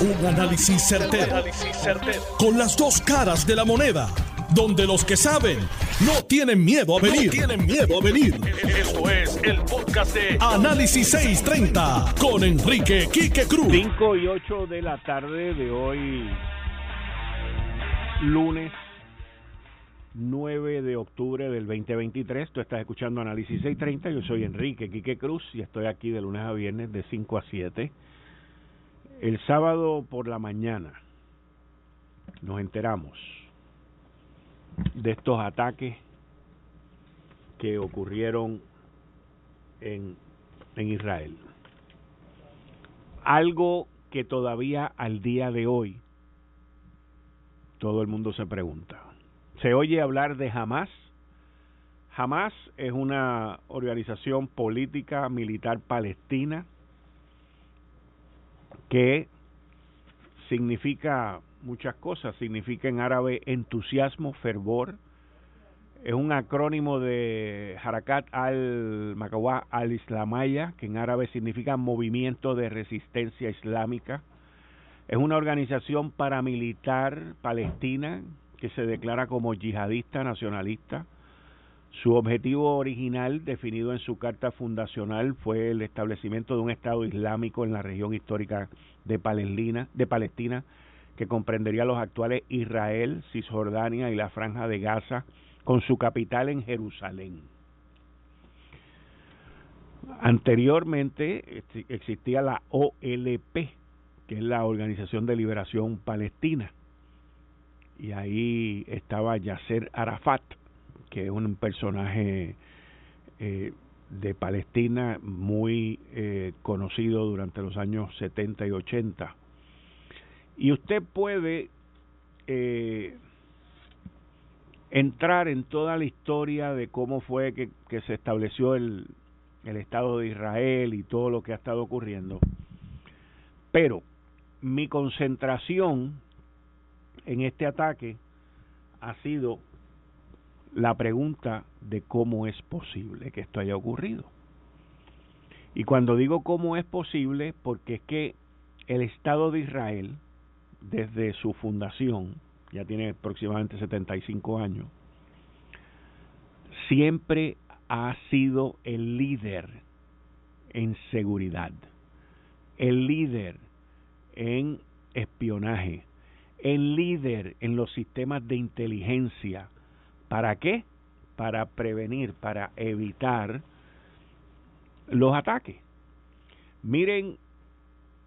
Un análisis certero, Con las dos caras de la moneda. Donde los que saben no tienen miedo a venir. tienen miedo a venir. Esto es el podcast de Análisis 630 con Enrique Quique Cruz. 5 y 8 de la tarde de hoy, lunes 9 de octubre del 2023. Tú estás escuchando Análisis 630. Yo soy Enrique Quique Cruz y estoy aquí de lunes a viernes de 5 a 7. El sábado por la mañana nos enteramos de estos ataques que ocurrieron en, en Israel. Algo que todavía al día de hoy todo el mundo se pregunta. Se oye hablar de Hamas. Hamas es una organización política militar palestina que significa muchas cosas. Significa en árabe entusiasmo, fervor. Es un acrónimo de Harakat al-Makawa al-Islamaya, que en árabe significa movimiento de resistencia islámica. Es una organización paramilitar palestina que se declara como yihadista nacionalista su objetivo original, definido en su carta fundacional, fue el establecimiento de un Estado islámico en la región histórica de Palestina, de Palestina que comprendería los actuales Israel, Cisjordania y la Franja de Gaza, con su capital en Jerusalén. Anteriormente existía la OLP, que es la Organización de Liberación Palestina, y ahí estaba Yasser Arafat, que es un personaje eh, de Palestina muy eh, conocido durante los años 70 y 80. Y usted puede eh, entrar en toda la historia de cómo fue que, que se estableció el, el Estado de Israel y todo lo que ha estado ocurriendo. Pero mi concentración en este ataque ha sido la pregunta de cómo es posible que esto haya ocurrido. Y cuando digo cómo es posible, porque es que el Estado de Israel, desde su fundación, ya tiene aproximadamente 75 años, siempre ha sido el líder en seguridad, el líder en espionaje, el líder en los sistemas de inteligencia, ¿Para qué? Para prevenir, para evitar los ataques. Miren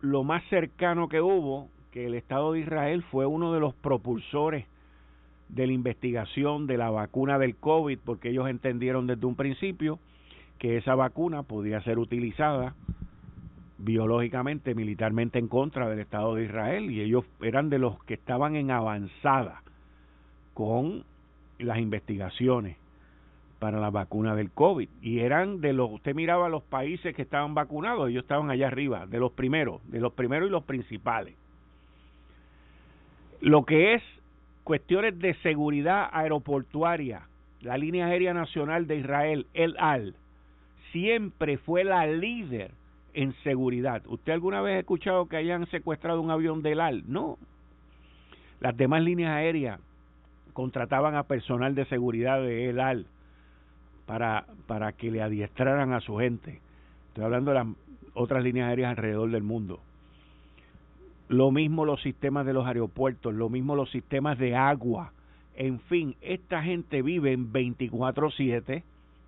lo más cercano que hubo, que el Estado de Israel fue uno de los propulsores de la investigación de la vacuna del COVID, porque ellos entendieron desde un principio que esa vacuna podía ser utilizada biológicamente, militarmente en contra del Estado de Israel, y ellos eran de los que estaban en avanzada con las investigaciones para la vacuna del COVID. Y eran de los, usted miraba los países que estaban vacunados, ellos estaban allá arriba, de los primeros, de los primeros y los principales. Lo que es cuestiones de seguridad aeroportuaria, la línea aérea nacional de Israel, el AL, siempre fue la líder en seguridad. ¿Usted alguna vez ha escuchado que hayan secuestrado un avión del AL? No. Las demás líneas aéreas contrataban a personal de seguridad de ELAL para, para que le adiestraran a su gente. Estoy hablando de las otras líneas aéreas alrededor del mundo. Lo mismo los sistemas de los aeropuertos, lo mismo los sistemas de agua. En fin, esta gente vive en 24/7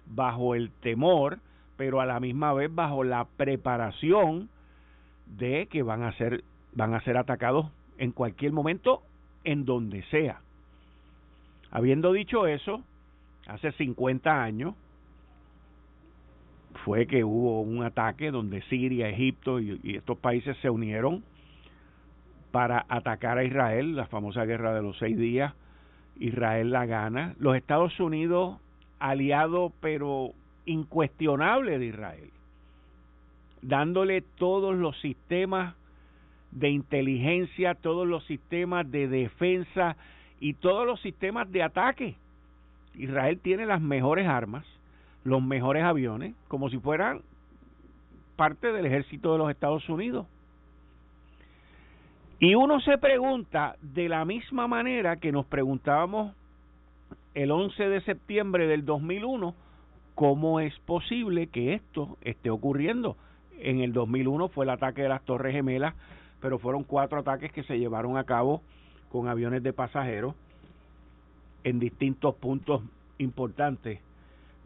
bajo el temor, pero a la misma vez bajo la preparación de que van a ser van a ser atacados en cualquier momento en donde sea. Habiendo dicho eso, hace 50 años fue que hubo un ataque donde Siria, Egipto y, estos países se unieron para atacar a Israel, la famosa guerra de los seis días. Israel la gana. Los Estados Unidos, aliado pero incuestionable de Israel, dándole todos los sistemas de inteligencia, todos los sistemas de defensa y todos los sistemas de ataque. Israel tiene las mejores armas, los mejores aviones, como si fueran parte del ejército de los Estados Unidos. Y uno se pregunta de la misma manera que nos preguntábamos el 11 de septiembre del 2001, ¿cómo es posible que esto esté ocurriendo? En el 2001 fue el ataque de las Torres Gemelas, pero fueron cuatro ataques que se llevaron a cabo con aviones de pasajeros en distintos puntos importantes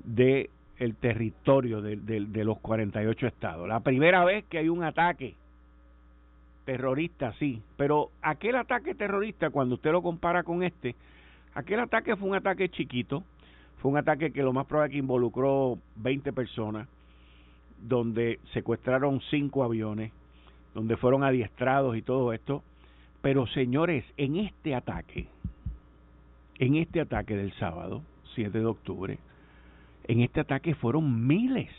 del el territorio de, de, los 48 estados. La primera vez que hay un ataque terrorista, sí, pero aquel ataque terrorista, cuando usted lo compara con este, aquel ataque fue un ataque chiquito, fue un ataque que lo más probable que involucró 20 personas, donde secuestraron cinco aviones, donde fueron adiestrados y todo esto. Pero señores, en este ataque, en este ataque del sábado, 7 de octubre, en este ataque fueron miles,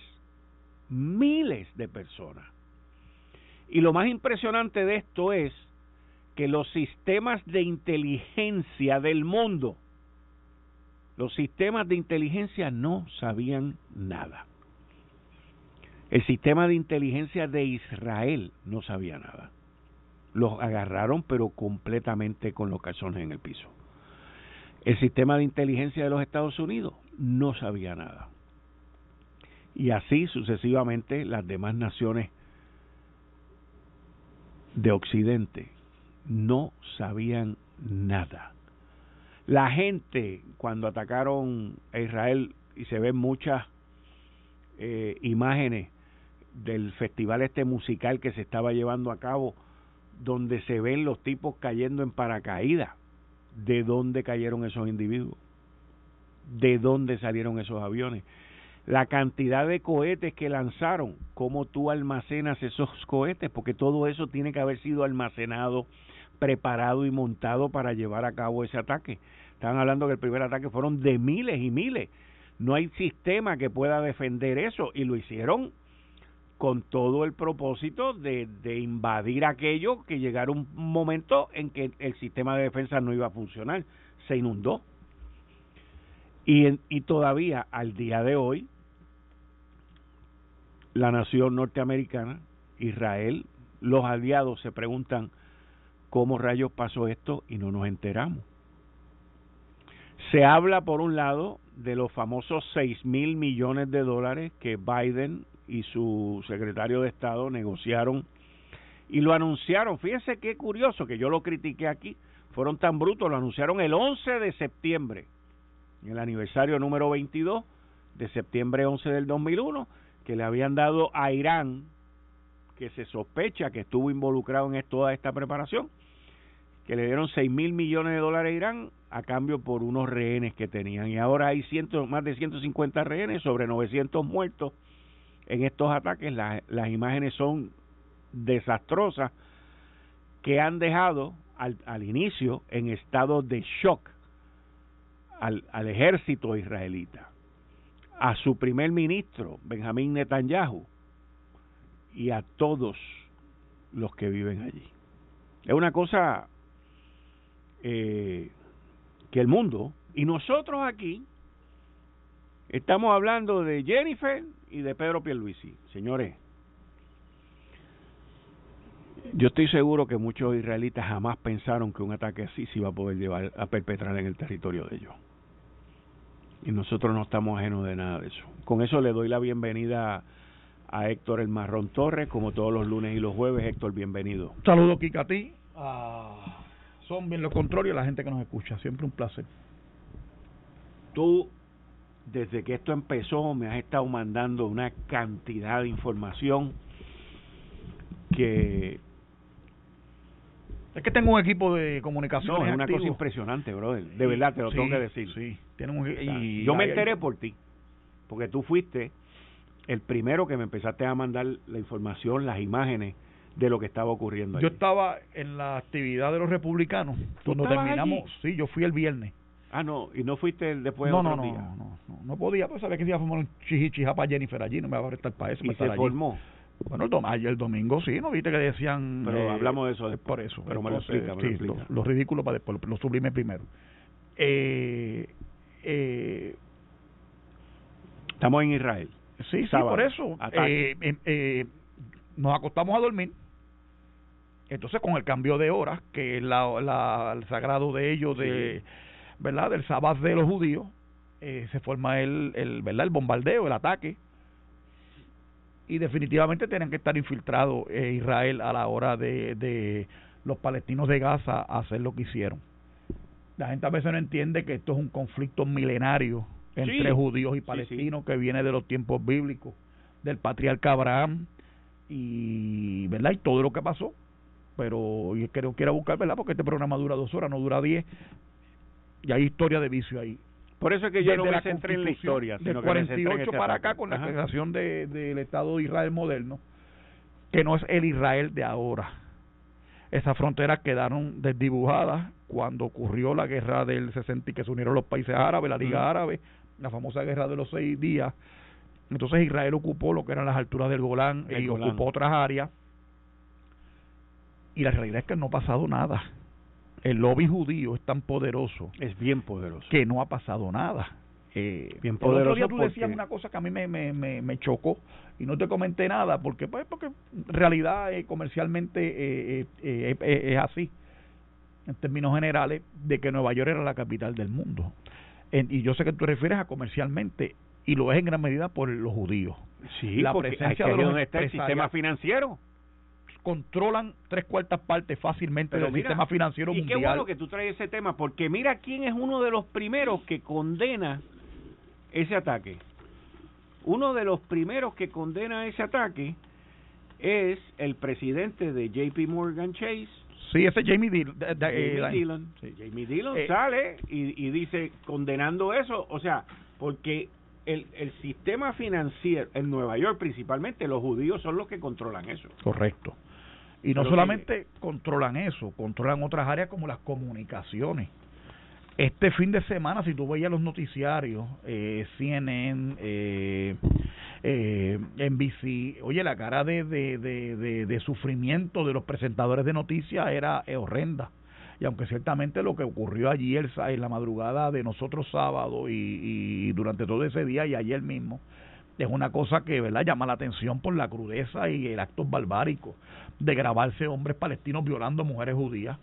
miles de personas. Y lo más impresionante de esto es que los sistemas de inteligencia del mundo, los sistemas de inteligencia no sabían nada. El sistema de inteligencia de Israel no sabía nada. Los agarraron pero completamente con los calzones en el piso. El sistema de inteligencia de los Estados Unidos no sabía nada. Y así sucesivamente las demás naciones de Occidente no sabían nada. La gente, cuando atacaron a Israel, y se ven muchas eh, imágenes del festival este musical que se estaba llevando a cabo, donde se ven los tipos cayendo en paracaídas. ¿De dónde cayeron esos individuos? ¿De dónde salieron esos aviones? La cantidad de cohetes que lanzaron, cómo tú almacenas esos cohetes, porque todo eso tiene que haber sido almacenado, preparado y montado para llevar a cabo ese ataque. Estaban hablando que el primer ataque fueron de miles y miles. No hay sistema que pueda defender eso y lo hicieron con todo el propósito de, invadir aquello que llegara un momento en que el sistema de defensa no iba a funcionar, se inundó. Y, y todavía al día de hoy, la nación norteamericana, Israel, los aliados se preguntan cómo rayos pasó esto y no nos enteramos. Se habla, por un lado, de los famosos 6 mil millones de dólares que Biden y su secretario de Estado negociaron y lo anunciaron. Fíjense qué curioso que yo lo critiqué aquí. Fueron tan brutos, lo anunciaron el 11 de septiembre, en el aniversario número 22 de septiembre 11 del 2001, que le habían dado a Irán, que se sospecha que estuvo involucrado en toda esta preparación, que le dieron 6 mil millones de dólares a Irán a cambio por unos rehenes que tenían. Y ahora hay ciento, más de 150 rehenes, sobre 900 muertos en estos ataques. las imágenes son desastrosas que han dejado al, al inicio en estado de shock al, al ejército israelita, a su primer ministro, Benjamín Netanyahu, y a todos los que viven allí. Es una cosa eh, que el mundo, y nosotros aquí, estamos hablando de Jennifer y de Pedro Pierluisi. Señores, yo estoy seguro que muchos israelitas jamás pensaron que un ataque así se iba a poder llevar a perpetrar en el territorio de ellos. Y nosotros no estamos ajenos de nada de eso. Con eso le doy la bienvenida a Héctor El Marrón Torres, como todos los lunes y los jueves. Héctor, bienvenido. Saludos, Kika, a ti, a Zombie en los controles y a la gente que nos escucha. Siempre un placer. Tú desde que esto empezó me has estado mandando una cantidad de información que es que tengo un equipo de comunicación. No, es una cosa impresionante, brother. De verdad, te lo tengo que decir. Sí, un, y yo me enteré por ti, porque tú fuiste el primero que me empezaste a mandar la información, las imágenes de lo que estaba ocurriendo. Yo estaba en la actividad de los republicanos cuando terminamos. Sí, yo fui el viernes. Ah, no, y no fuiste después no, no, no, no, no, no, podía, pues sabía que se iba a formar un chichichija para Jennifer allí, no me va a estar para eso. ¿Y se formó? Bueno, el, ayer el domingo sí, ¿no viste que decían? Pero eh, hablamos de eso después. Por eso. Pero me lo explica, me lo, lo, ridículo para después, lo, sublime primero. Eh, eh, Estamos en Israel. Sí, sí, por eso. Eh, eh, nos acostamos a dormir Entonces, con el cambio de horas, que es la, el sagrado de ellos, de, ¿verdad? del sabbat de los judíos, eh, se forma el, el, ¿verdad? el bombardeo, el ataque. Y definitivamente tienen que estar infiltrados eh, Israel a la hora de, de los palestinos de Gaza hacer lo que hicieron. La gente a veces no entiende que esto es un conflicto milenario entre judíos y palestinos que viene de los tiempos bíblicos, del patriarca Abraham y, ¿verdad? y todo lo que pasó. Pero yo creo que era buscar, ¿verdad? Porque este programa dura dos horas, no dura diez. Y hay historia de vicio ahí. Por eso es que yo no me centré en la historia, sino 48 este para acá con la creación del Estado de Israel moderno, que no es el Israel de ahora. Esas fronteras quedaron desdibujadas cuando ocurrió la guerra del 60 y que se unieron los países árabes, la Liga Árabe, la famosa guerra de los seis días. Entonces Israel ocupó lo que eran las alturas del Golán y ocupó otras áreas. Y la realidad es que no ha pasado nada el lobby judío es tan poderoso. Es bien poderoso. Que no ha pasado nada. Eh, bien poderoso. El otro día tú decías una cosa que a mí me, me, me, chocó y no te comenté nada porque pues porque en realidad eh, comercialmente eh, eh, es así en términos generales de que Nueva York era la capital del mundo y yo sé que tú refieres a comercialmente y lo es en gran medida por los judíos sí la presencia de los está el sistema financiero controlan tres cuartas partes fácilmente del sistema financiero mundial. Y qué bueno que tú traes ese tema, porque mira quién es uno de los primeros que condena ese ataque. Uno de los primeros que condena ese ataque es el presidente de JP Morgan Chase. Sí, ese Jamie, Dillon. Jamie Dillon, Jamie Dillon eh, sale y, y dice condenando eso, o sea, porque el, el sistema financiero en Nueva York principalmente, los judíos son los que controlan eso. Correcto. Y no solamente controlan eso, controlan otras áreas como las comunicaciones. Este fin de semana, si tú veías los noticiarios, eh, CNN, eh, eh, NBC, oye, la cara de, de, de, de, sufrimiento de los presentadores de noticias era horrenda. Y aunque ciertamente lo que ocurrió allí el, en la madrugada de nosotros sábado y, y durante todo ese día y ayer mismo, es una cosa que verdad llama la atención por la crudeza y el acto barbárico de grabarse hombres palestinos violando mujeres judías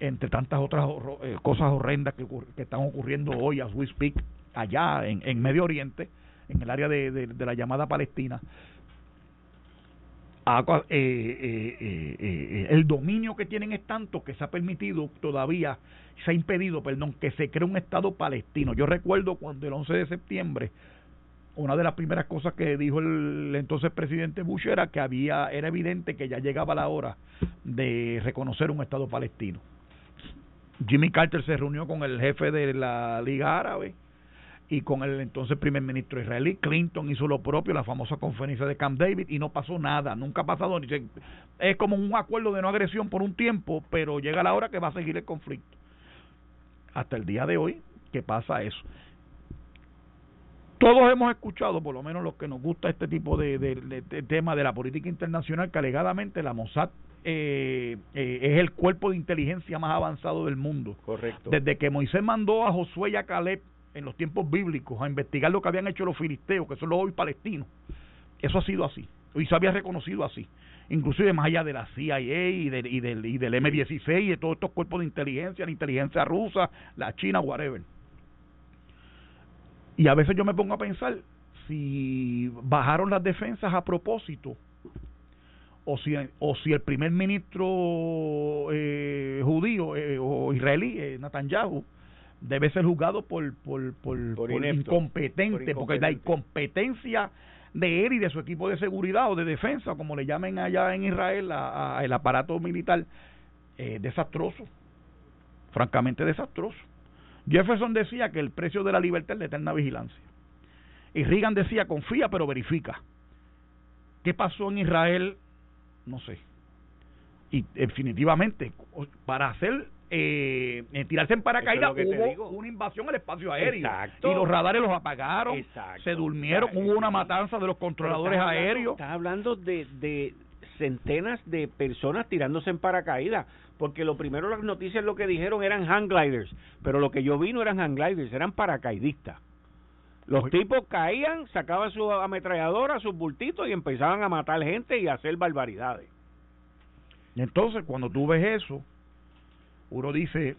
entre tantas otras eh, cosas horrendas que, están ocurriendo hoy as we speak allá en, en Medio Oriente en el área de, de, la llamada Palestina. Eh, eh, el dominio que tienen es tanto que se ha permitido todavía se ha impedido perdón que se cree un estado palestino. Yo recuerdo cuando el 11 de septiembre una de las primeras cosas que dijo el entonces presidente Bush era que había era evidente que ya llegaba la hora de reconocer un estado palestino. Jimmy Carter se reunió con el jefe de la Liga Árabe y con el entonces primer ministro israelí. Clinton hizo lo propio, la famosa conferencia de Camp David, y no pasó nada, nunca ha pasado. Es como un acuerdo de no agresión por un tiempo, pero llega la hora que va a seguir el conflicto. Hasta el día de hoy, que pasa eso todos hemos escuchado, por lo menos los que nos gusta este tipo de, de, tema de la política internacional, que alegadamente la Mossad eh, eh, es el cuerpo de inteligencia más avanzado del mundo. Correcto. Desde que Moisés mandó a Josué y a Caleb en los tiempos bíblicos a investigar lo que habían hecho los filisteos, que son los hoy palestinos, eso ha sido así. Y se había reconocido así. Inclusive más allá de la CIA y, del, y del, y del M16 y de todos estos cuerpos de inteligencia, la inteligencia rusa, la China, whatever y a veces yo me pongo a pensar si bajaron las defensas a propósito o si, o si el primer ministro eh, judío eh, o israelí, eh, Netanyahu, debe ser juzgado por, por, por, incompetente, porque la incompetencia de él y de su equipo de seguridad o de defensa, como le llamen allá en Israel, a, el aparato militar, desastroso, francamente desastroso. Jefferson decía que el precio de la libertad es la eterna vigilancia. Y Reagan decía, confía pero verifica. ¿Qué pasó en Israel? No sé. Y definitivamente, para hacer eh, eh tirarse en paracaídas hubo una invasión al espacio aéreo y los radares los apagaron se durmieron hubo una matanza de los controladores aéreos estás hablando de, de centenas de personas tirándose en paracaídas porque lo primero las noticias lo que dijeron eran hang gliders, pero lo que yo vi no eran hang gliders, eran paracaidistas. Los tipos caían, sacaban su ametralladora, sus bultitos y empezaban a matar gente y a hacer barbaridades. Entonces, cuando tú ves eso, uno dice,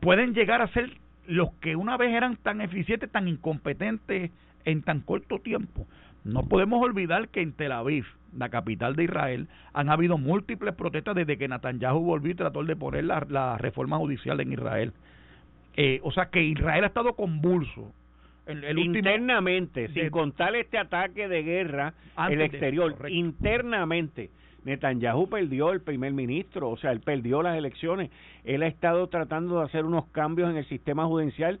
pueden llegar a ser los que una vez eran tan eficientes, tan incompetentes en tan corto tiempo. No podemos olvidar que en Tel Aviv, la capital de Israel, han habido múltiples protestas desde que Netanyahu volvió y trató de poner la, reforma judicial en Israel. Eh, o sea que Israel ha estado convulso. El, internamente, sin contar este ataque de guerra, el exterior, internamente. Netanyahu perdió el primer ministro, o sea, él perdió las elecciones. Él ha estado tratando de hacer unos cambios en el sistema judicial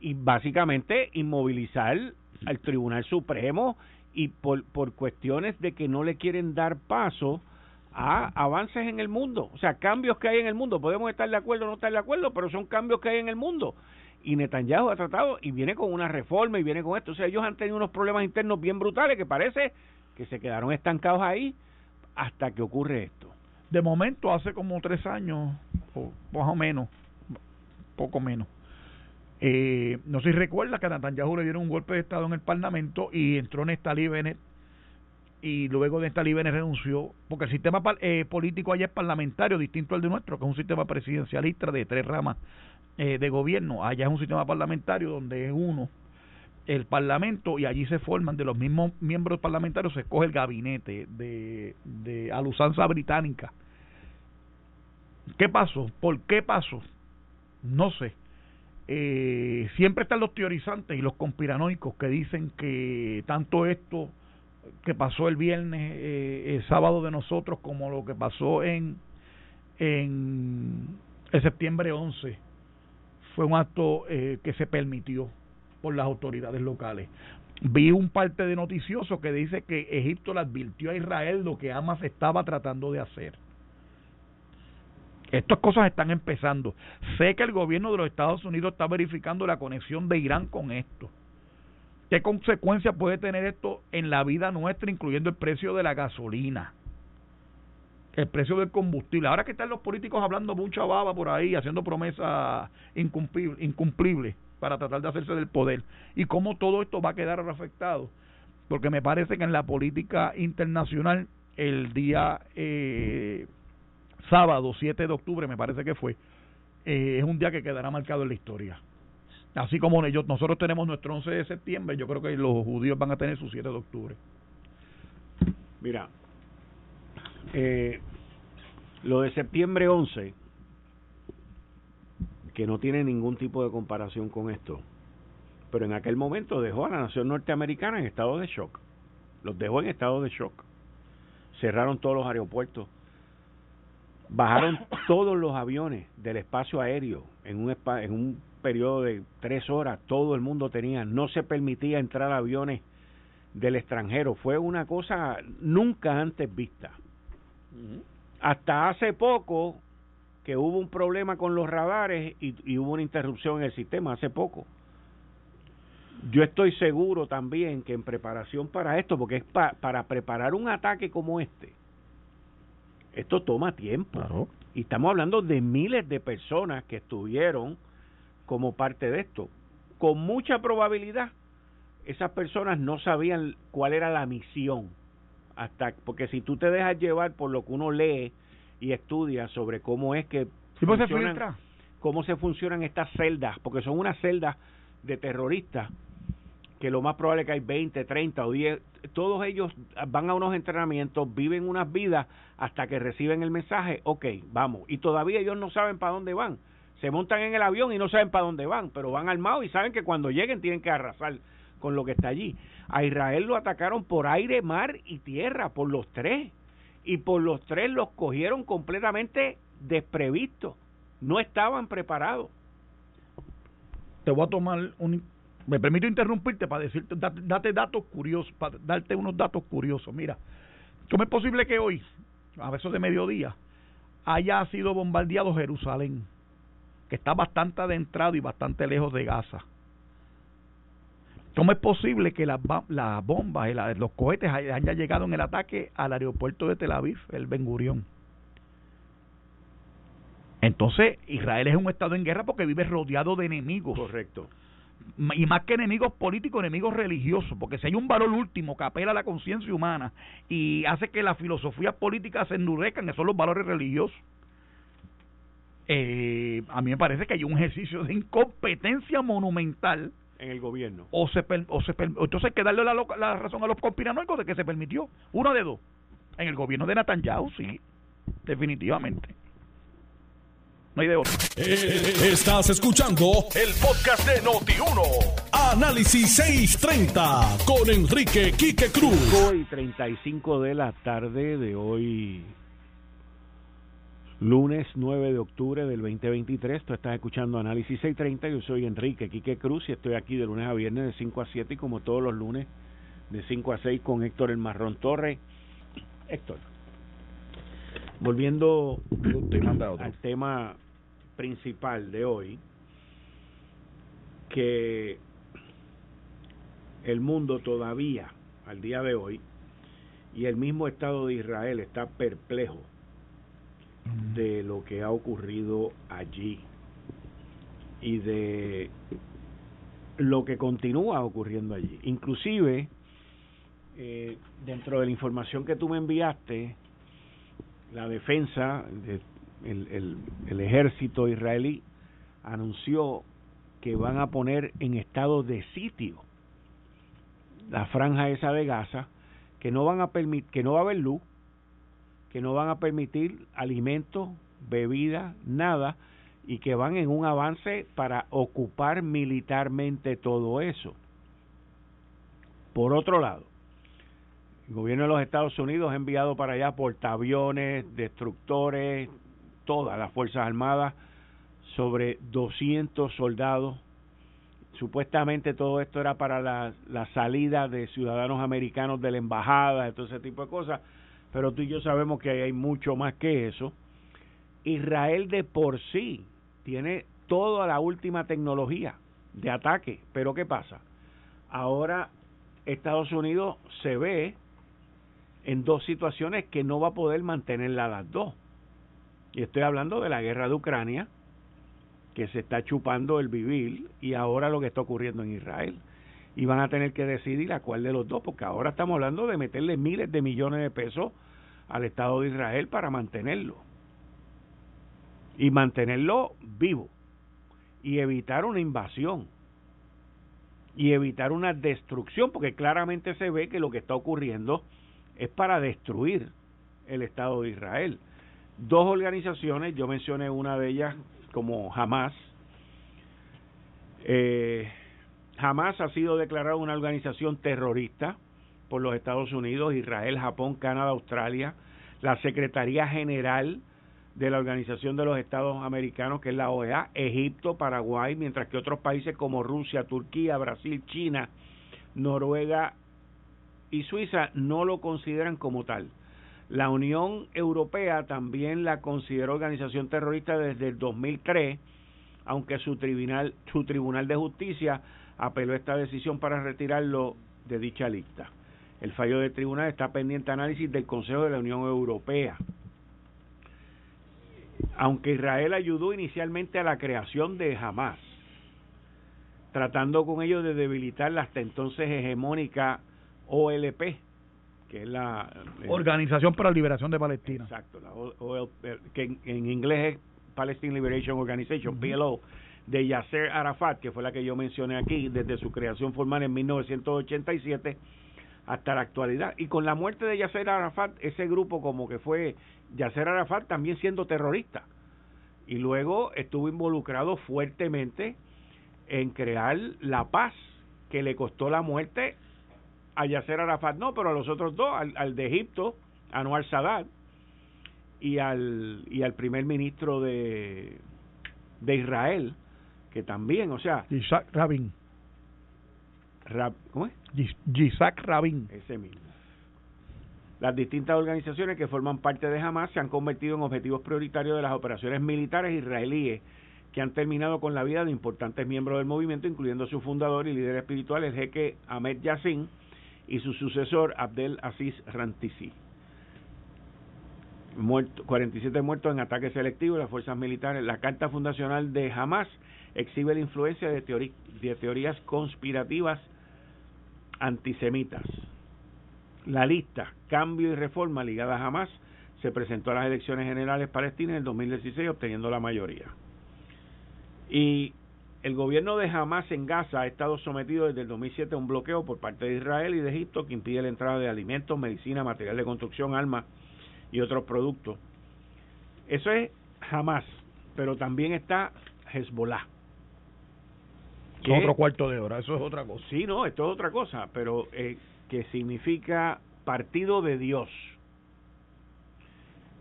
y básicamente inmovilizar al Tribunal Supremo y por, por cuestiones de que no le quieren dar paso a avances en el mundo, o sea, cambios que hay en el mundo. Podemos estar de acuerdo o no estar de acuerdo, pero son cambios que hay en el mundo. Y Netanyahu ha tratado y viene con una reforma y viene con esto. O sea, ellos han tenido unos problemas internos bien brutales que parece que se quedaron estancados ahí hasta que ocurre esto. De momento, hace como tres años, o más o menos, poco menos, eh, no sé si recuerda que a Netanyahu le dieron un golpe de Estado en el Parlamento y entró Nestalí Bennett y luego Nestalí Bennett renunció porque el sistema eh, político allá es parlamentario distinto al de nuestro que es un sistema presidencialista de tres ramas eh, de gobierno allá es un sistema parlamentario donde es uno el parlamento y allí se forman de los mismos miembros parlamentarios se escoge el gabinete de, de a usanza británica ¿qué pasó? ¿por qué pasó? no sé eh, siempre están los teorizantes y los conspiranoicos que dicen que tanto esto que pasó el viernes, eh, el sábado de nosotros, como lo que pasó en, en septiembre 11, fue un acto eh, que se permitió por las autoridades locales. Vi un parte de noticioso que dice que Egipto le advirtió a Israel lo que Hamas estaba tratando de hacer. Estas cosas están empezando. Sé que el gobierno de los Estados Unidos está verificando la conexión de Irán con esto. ¿Qué consecuencias puede tener esto en la vida nuestra, incluyendo el precio de la gasolina? El precio del combustible. Ahora que están los políticos hablando mucha baba por ahí, haciendo promesas incumplibles para tratar de hacerse del poder. Y cómo todo esto va a quedar afectado. Porque me parece que en la política internacional, el día eh, sábado 7 de octubre, me parece que fue, eh, es un día que quedará marcado en la historia. Así como nosotros tenemos nuestro 11 de septiembre, yo creo que los judíos van a tener su 7 de octubre. Mira, eh, lo de septiembre 11, que no tiene ningún tipo de comparación con esto, pero en aquel momento dejó a la nación norteamericana en estado de shock. Los dejó en estado de shock. Cerraron todos los aeropuertos bajaron todos los aviones del espacio aéreo en un, en un periodo de tres horas, todo el mundo tenía, no se permitía entrar aviones del extranjero, fue una cosa nunca antes vista. Hasta hace poco que hubo un problema con los radares y, hubo una interrupción en el sistema, hace poco. Yo estoy seguro también que en preparación para esto, porque es para preparar un ataque como este, esto toma tiempo. Y estamos hablando de miles de personas que estuvieron como parte de esto. Con mucha probabilidad, esas personas no sabían cuál era la misión. hasta Porque si tú te dejas llevar por lo que uno lee y estudia sobre cómo es que funcionan, cómo se funcionan estas celdas, porque son unas celdas de terroristas que lo más probable es que hay 20, 30 o 10, todos ellos van a unos entrenamientos, viven unas vidas hasta que reciben el mensaje, ok, vamos, y todavía ellos no saben para dónde van, se montan en el avión y no saben para dónde van, pero van armados y saben que cuando lleguen tienen que arrasar con lo que está allí. A Israel lo atacaron por aire, mar y tierra, por los tres, y por los tres los cogieron completamente desprevistos, no estaban preparados. Te voy a tomar un me permito interrumpirte para decirte, date, datos curiosos, para darte unos datos curiosos. Mira, ¿cómo es posible que hoy, a veces de mediodía, haya sido bombardeado Jerusalén, que está bastante adentrado y bastante lejos de Gaza? ¿Cómo es posible que las, las bombas, los cohetes hayan llegado en el ataque al aeropuerto de Tel Aviv, el Ben Gurión? Entonces, Israel es un estado en guerra porque vive rodeado de enemigos. Correcto y más que enemigos políticos, enemigos religiosos, porque si hay un valor último que apela a la conciencia humana y hace que las filosofías políticas se endurezcan, que son los valores religiosos, eh, a mí me parece que hay un ejercicio de incompetencia monumental en el gobierno. O se, o se entonces hay que darle la, la razón a los conspiranoicos de que se permitió. Uno de dos. En el gobierno de Netanyahu, sí, definitivamente. No hay de otro. Eh, estás escuchando el podcast de Noti1. Análisis 630 con Enrique Quique Cruz. Hoy 35 de la tarde de hoy Lunes 9 de octubre del 2023, tú estás escuchando Análisis 630, yo soy Enrique Quique Cruz y estoy aquí de lunes a viernes de 5 a 7 y como todos los lunes de 5 a 6 con Héctor El Marrón Torres. Héctor, volviendo al tema principal de hoy, que el mundo todavía, al día de hoy, y el mismo Estado de Israel está perplejo de lo que ha ocurrido allí y de lo que continúa ocurriendo allí. Inclusive, eh, dentro de la información que tú me enviaste, la defensa, de, el, el ejército israelí anunció que van a poner en estado de sitio la franja esa de Gaza, que no van a permitir, que no va a haber luz, que no van a permitir alimentos, bebidas, nada, y que van en un avance para ocupar militarmente todo eso. Por otro lado, el gobierno de los Estados Unidos ha enviado para allá portaaviones, destructores, todas las Fuerzas Armadas, sobre 200 soldados. Supuestamente todo esto era para la, la salida de ciudadanos americanos de la embajada, de todo ese tipo de cosas pero tú y yo sabemos que hay mucho más que eso. Israel de por sí tiene toda la última tecnología de ataque, pero ¿qué pasa? Ahora Estados Unidos se ve en dos situaciones que no va a poder mantenerla las dos. Y estoy hablando de la guerra de Ucrania, que se está chupando el vivir, y ahora lo que está ocurriendo en Israel. Y van a tener que decidir a cuál de los dos, porque ahora estamos hablando de meterle miles de millones de pesos al Estado de Israel para mantenerlo. Y mantenerlo vivo. Y evitar una invasión. Y evitar una destrucción, porque claramente se ve que lo que está ocurriendo es para destruir el Estado de Israel. Dos organizaciones, yo mencioné una de ellas como Hamas. Eh, Hamas ha sido declarada una organización terrorista por los Estados Unidos, Israel, Japón, Canadá, Australia, la Secretaría General de la Organización de los Estados Americanos, que es la OEA, Egipto, Paraguay, mientras que otros países como Rusia, Turquía, Brasil, China, Noruega y Suiza no lo consideran como tal. La Unión Europea también la consideró organización terrorista desde el 2003, aunque su tribunal, su tribunal de justicia apeló esta decisión para retirarlo de dicha lista. El fallo del tribunal está pendiente análisis del Consejo de la Unión Europea. Aunque Israel ayudó inicialmente a la creación de Hamas, tratando con ello de debilitar la hasta entonces hegemónica OLP, que es la Organización para la Liberación de Palestina. Exacto, la que en, inglés es Palestine Liberation Organization, PLO, de Yasser Arafat, que fue la que yo mencioné aquí desde su creación formal en 1987 hasta la actualidad. Y con la muerte de Yasser Arafat, ese grupo como que fue Yasser Arafat también siendo terrorista. Y luego estuvo involucrado fuertemente en crear la paz que le costó la muerte a Yasser Arafat, no, pero a los otros dos, al, de Egipto, Anwar Sadat, y al, y al primer ministro de, de Israel, que también, o sea... Isaac Rabin. ¿Cómo es? Yitzhak Rabin. Ese mismo. Las distintas organizaciones que forman parte de Hamas se han convertido en objetivos prioritarios de las operaciones militares israelíes que han terminado con la vida de importantes miembros del movimiento, incluyendo su fundador y líder espiritual, el jeque Ahmed Yassin, y su sucesor Abdel Aziz Rantisi. muerto, 47 muertos en ataques selectivos de las fuerzas militares. La carta fundacional de Hamas exhibe la influencia de, de teorías conspirativas antisemitas. La lista Cambio y Reforma ligada a Hamas se presentó a las elecciones generales palestinas en el 2016 obteniendo la mayoría. Y el gobierno de Hamas en Gaza ha estado sometido desde el 2007 a un bloqueo por parte de Israel y de Egipto que impide la entrada de alimentos, medicina, material de construcción, armas y otros productos. Eso es Hamas, pero también está Hezbollah. otro cuarto de hora, eso es otra cosa. Sí, no, esto es otra cosa, pero eh, que significa partido de Dios.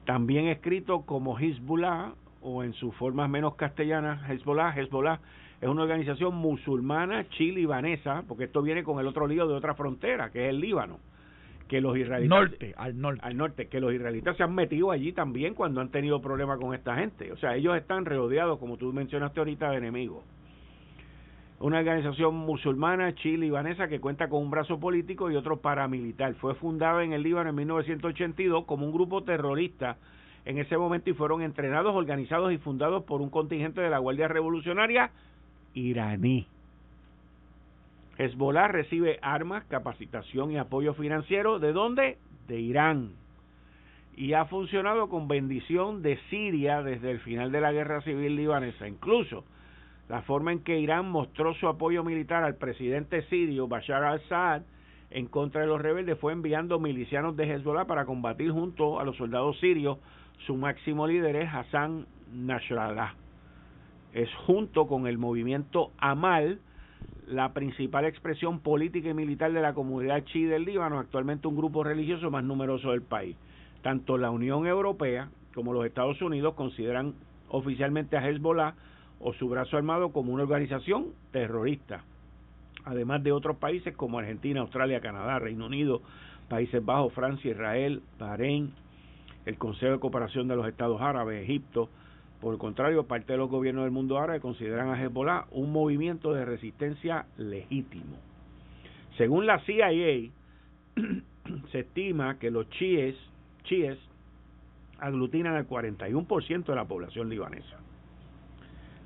También escrito como Hezbollah o en sus formas menos castellanas, Hezbollah, Hezbollah es una organización musulmana chilibanesa, porque esto viene con el otro lío de otra frontera, que es el Líbano que los israelitas norte al norte. Al norte que los israelitas se han metido allí también cuando han tenido problemas con esta gente. O sea ellos están rodeados como tú mencionaste ahorita de enemigos. Una organización musulmana chile-libanesa que cuenta con un brazo político y otro paramilitar. Fue fundada en el Líbano en 1982 como un grupo terrorista en ese momento y fueron entrenados organizados y fundados por un contingente de la Guardia Revolucionaria iraní Hezbollah recibe armas, capacitación y apoyo financiero. ¿De dónde? De Irán. Y ha funcionado con bendición de Siria desde el final de la guerra civil libanesa. Incluso la forma en que Irán mostró su apoyo militar al presidente sirio Bashar al-Assad en contra de los rebeldes fue enviando milicianos de Hezbollah para combatir junto a los soldados sirios. Su máximo líder es Hassan Nasrallah. Es junto con el movimiento Amal, la principal expresión política y militar de la comunidad chi del Líbano, actualmente un grupo religioso más numeroso del país. Tanto la Unión Europea como los Estados Unidos consideran oficialmente a Hezbollah o su brazo armado como una organización terrorista, además de otros países como Argentina, Australia, Canadá, Reino Unido, Países Bajos, Francia, Israel, Bahrein, el Consejo de Cooperación de los Estados Árabes, Egipto, por el contrario, parte de los gobiernos del mundo árabe consideran a Hezbollah un movimiento de resistencia legítimo. Según la CIA, se estima que los chiíes, chiíes aglutinan el 41% de la población libanesa.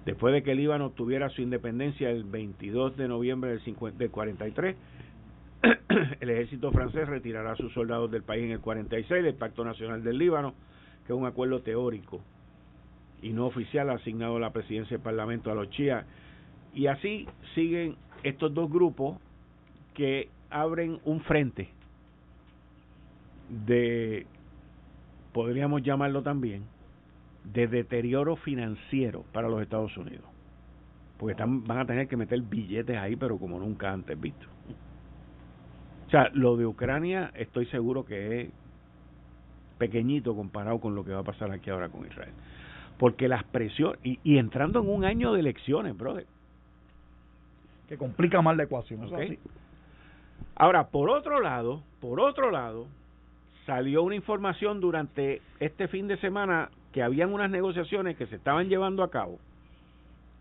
Después de que el Líbano tuviera su independencia el 22 de noviembre del, 50, del 43, el ejército francés retirará a sus soldados del país en el 46 del Pacto Nacional del Líbano, que es un acuerdo teórico y no oficial asignado a la presidencia del Parlamento a los chiíes. Y así siguen estos dos grupos que abren un frente de, podríamos llamarlo también, de deterioro financiero para los Estados Unidos. Porque van a tener que meter billetes ahí, pero como nunca antes visto. O sea, lo de Ucrania estoy seguro que es pequeñito comparado con lo que va a pasar aquí ahora con Israel. Porque las presiones, y, entrando en un año de elecciones, brother. Que complica más la ecuación. Ahora, por otro lado, por otro lado, salió una información durante este fin de semana que habían unas negociaciones que se estaban llevando a cabo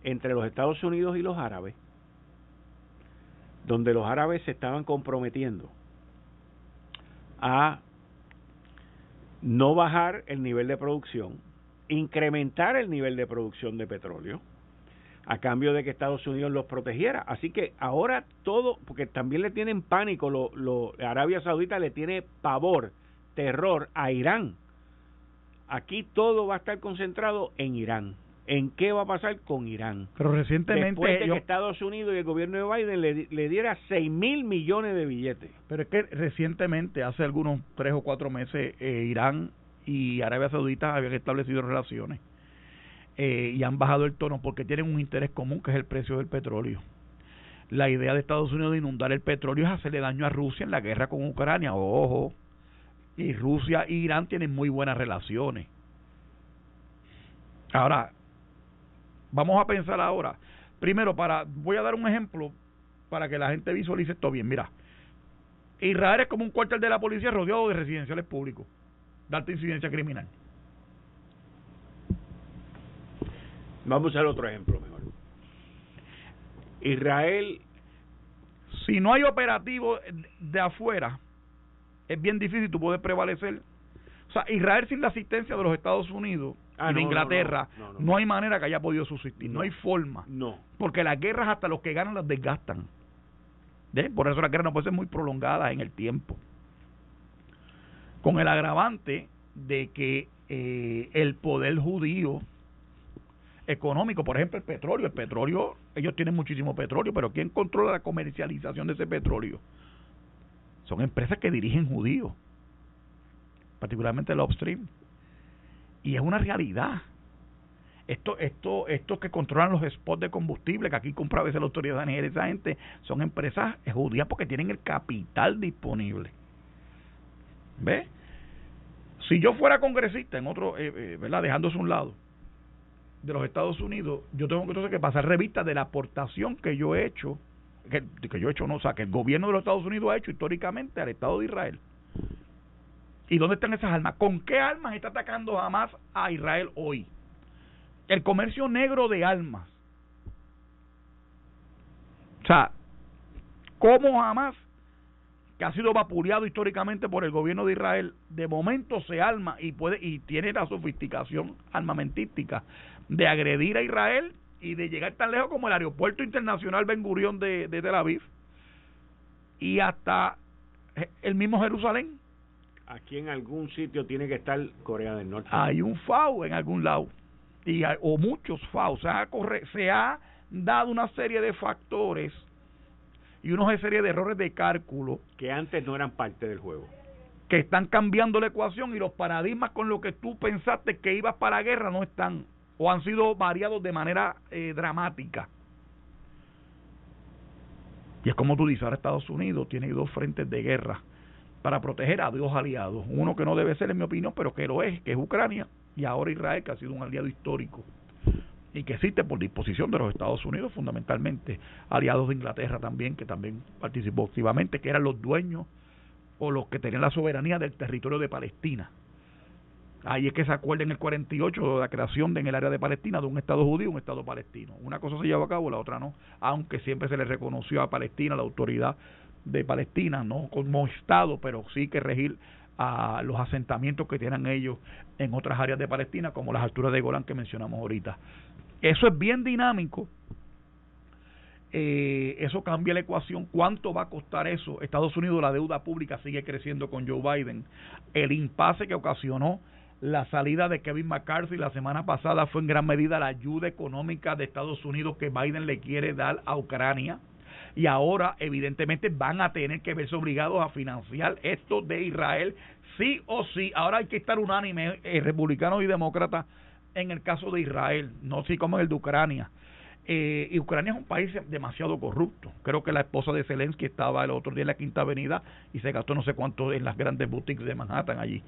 entre los Estados Unidos y los árabes, donde los árabes se estaban comprometiendo a no bajar el nivel de producción incrementar el nivel de producción de petróleo a cambio de que Estados Unidos los protegiera. Así que ahora todo, porque también le tienen pánico, lo, lo, Arabia Saudita le tiene pavor, terror a Irán. Aquí todo va a estar concentrado en Irán. ¿En qué va a pasar con Irán? Pero recientemente Después de que Estados Unidos y el gobierno de Biden le, le diera 6 mil millones de billetes. Pero es que recientemente, hace algunos tres o cuatro meses, eh, Irán y Arabia Saudita habían establecido relaciones eh, y han bajado el tono porque tienen un interés común que es el precio del petróleo. La idea de Estados Unidos de inundar el petróleo es hacerle daño a Rusia en la guerra con Ucrania. Ojo, y Rusia e Irán tienen muy buenas relaciones. Ahora, vamos a pensar ahora. Primero, para voy a dar un ejemplo para que la gente visualice esto bien. Mira, Israel es como un cuartel de la policía rodeado de residenciales públicos darte incidencia criminal. Vamos a hacer otro ejemplo mejor. Israel, si no hay operativo de afuera, es bien difícil tú puedes prevalecer O sea, Israel sin la asistencia de los Estados Unidos Ah, y de no, Inglaterra, no, hay manera que haya podido subsistir, no, No. hay forma. No. Porque las guerras hasta los que ganan las desgastan. Por eso las guerras no pueden ser muy prolongadas en el tiempo. Con el agravante de que eh, el poder judío económico, por ejemplo, el petróleo, el petróleo, ellos tienen muchísimo petróleo, pero ¿quién controla la comercialización de ese petróleo? Son empresas que dirigen judíos, particularmente el upstream. Y es una realidad. Esto, esto, estos que controlan los spots de combustible, que aquí compra a veces la autoridad de esa gente, son empresas judías porque tienen el capital disponible. ¿Ve? Si yo fuera congresista en otro, eh, eh, ¿verdad? Dejándose un lado de los Estados Unidos, yo tengo entonces que pasar revista de la aportación que yo he hecho, que, que yo he hecho, no, o sea, que el gobierno de los Estados Unidos ha hecho históricamente al Estado de Israel. ¿Y dónde están esas armas? ¿Con qué armas está atacando Hamas a Israel hoy? El comercio negro de armas. O sea, ¿cómo Hamas, que ha sido vapuleado históricamente por el gobierno de Israel, de momento se arma y puede y tiene la sofisticación armamentística de agredir a Israel y de llegar tan lejos como el aeropuerto internacional Ben Gurión de, de Tel Aviv y hasta el mismo Jerusalén? Aquí en algún sitio tiene que estar Corea del Norte. hay un FAO en algún lado y hay- o muchos FAO se ha, corre- se ha dado una serie de factores y una serie de errores de cálculo que antes no eran parte del juego. que están cambiando la ecuación y los paradigmas con los que tú pensaste que ibas para la guerra no están o han sido variados de manera eh, dramática. Y es como tú dices, ahora Estados Unidos tiene dos frentes de guerra para proteger a dos aliados. Uno que no debe ser, en mi opinión, pero que lo es, que es Ucrania, y ahora Israel, que ha sido un aliado histórico y que existe por disposición de los Estados Unidos fundamentalmente, aliados de Inglaterra también, que también participó activamente, que eran los dueños o los que tenían la soberanía del territorio de Palestina. Ahí es que se acuerda en el 48 de la creación de, en el área de Palestina de un Estado judío un Estado palestino. Una cosa se llevó a cabo, la otra no, aunque siempre se le reconoció a Palestina la autoridad de Palestina, no como Estado, pero sí que regir a los asentamientos que tienen ellos en otras áreas de Palestina, como las alturas de Golán que mencionamos ahorita. Eso es bien dinámico. Eh, eso cambia la ecuación. ¿Cuánto va a costar eso? Estados Unidos, la deuda pública sigue creciendo con Joe Biden. El impasse que ocasionó la salida de Kevin McCarthy la semana pasada fue en gran medida la ayuda económica de Estados Unidos que Biden le quiere dar a Ucrania. Y ahora, evidentemente, van a tener que verse obligados a financiar esto de Israel, sí o sí. Ahora hay que estar unánime, eh, republicanos y demócratas, en el caso de Israel, no sí como en el de Ucrania. Eh, y Ucrania es un país demasiado corrupto. Creo que la esposa de Zelensky estaba el otro día en la Quinta Avenida y se gastó no sé cuánto en las grandes boutiques de Manhattan allí.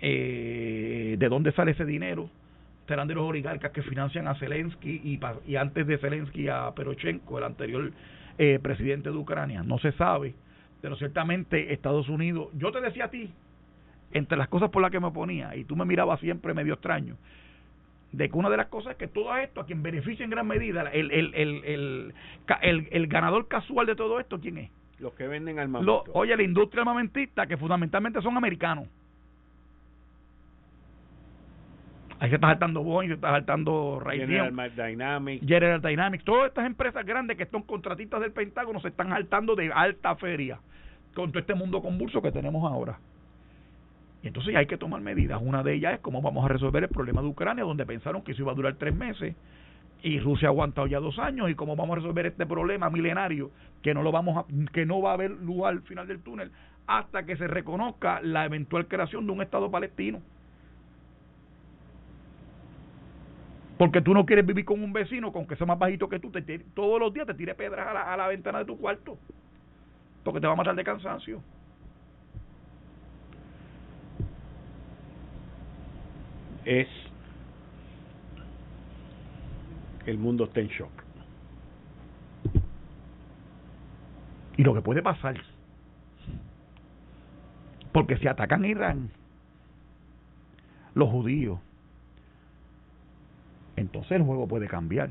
Eh, ¿De dónde sale ese dinero? Serán de los oligarcas que financian a Zelensky y, y antes de Zelensky a Perochenko, el anterior eh, presidente de Ucrania. No se sabe, pero ciertamente Estados Unidos. Yo te decía a ti, entre las cosas por las que me ponía, y tú me mirabas siempre medio extraño, de que una de las cosas es que todo esto, a quien beneficia en gran medida, el, el, el, el, el, el ganador casual de todo esto, ¿quién es? Los que venden armamento. oye, la industria armamentista, que fundamentalmente son americanos. Ahí se está saltando Boeing, se está saltando General Dynamics. General Dynamics, todas estas empresas grandes que son contratistas del Pentágono se están saltando de alta feria con todo este mundo convulso que tenemos ahora. Y entonces hay que tomar medidas. Una de ellas es cómo vamos a resolver el problema de Ucrania, donde pensaron que eso iba a durar tres meses y Rusia ha aguantado ya dos años y cómo vamos a resolver este problema milenario que no lo vamos a, que no va a haber luz al final del túnel hasta que se reconozca la eventual creación de un Estado palestino. Porque tú no quieres vivir con un vecino con que sea más bajito que tú, te, todos los días te tire pedras a la, a la ventana de tu cuarto, porque te va a matar de cansancio. Es. El mundo está en shock. Y lo que puede pasar, porque si atacan a Irán, los judíos, entonces el juego puede cambiar.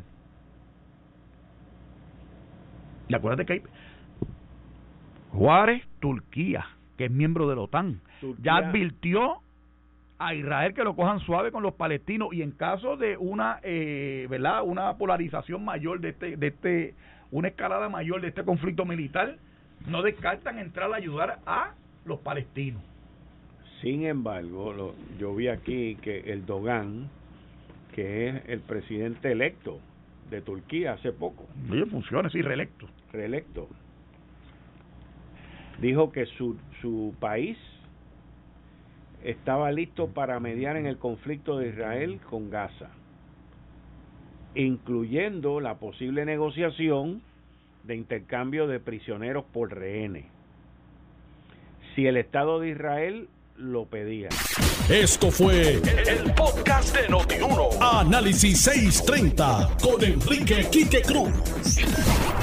Y acuérdate que hay Juárez, Turquía, que es miembro de la OTAN, Turquía- ya advirtió a Israel que lo cojan suave con los palestinos y en caso de una eh, verdad una polarización mayor de este de este una escalada mayor de este conflicto militar no descartan entrar a ayudar a los palestinos. Sin embargo yo vi aquí que el Dogan que es el presidente electo de Turquía hace poco. Oye funciona sí reelecto. Reelecto. Dijo que su su país estaba listo para mediar en el conflicto de Israel con Gaza, incluyendo la posible negociación de intercambio de prisioneros por rehenes, si el Estado de Israel lo pedía. Esto fue el, podcast de Notiuno. Análisis 630 con Enrique Quique Cruz.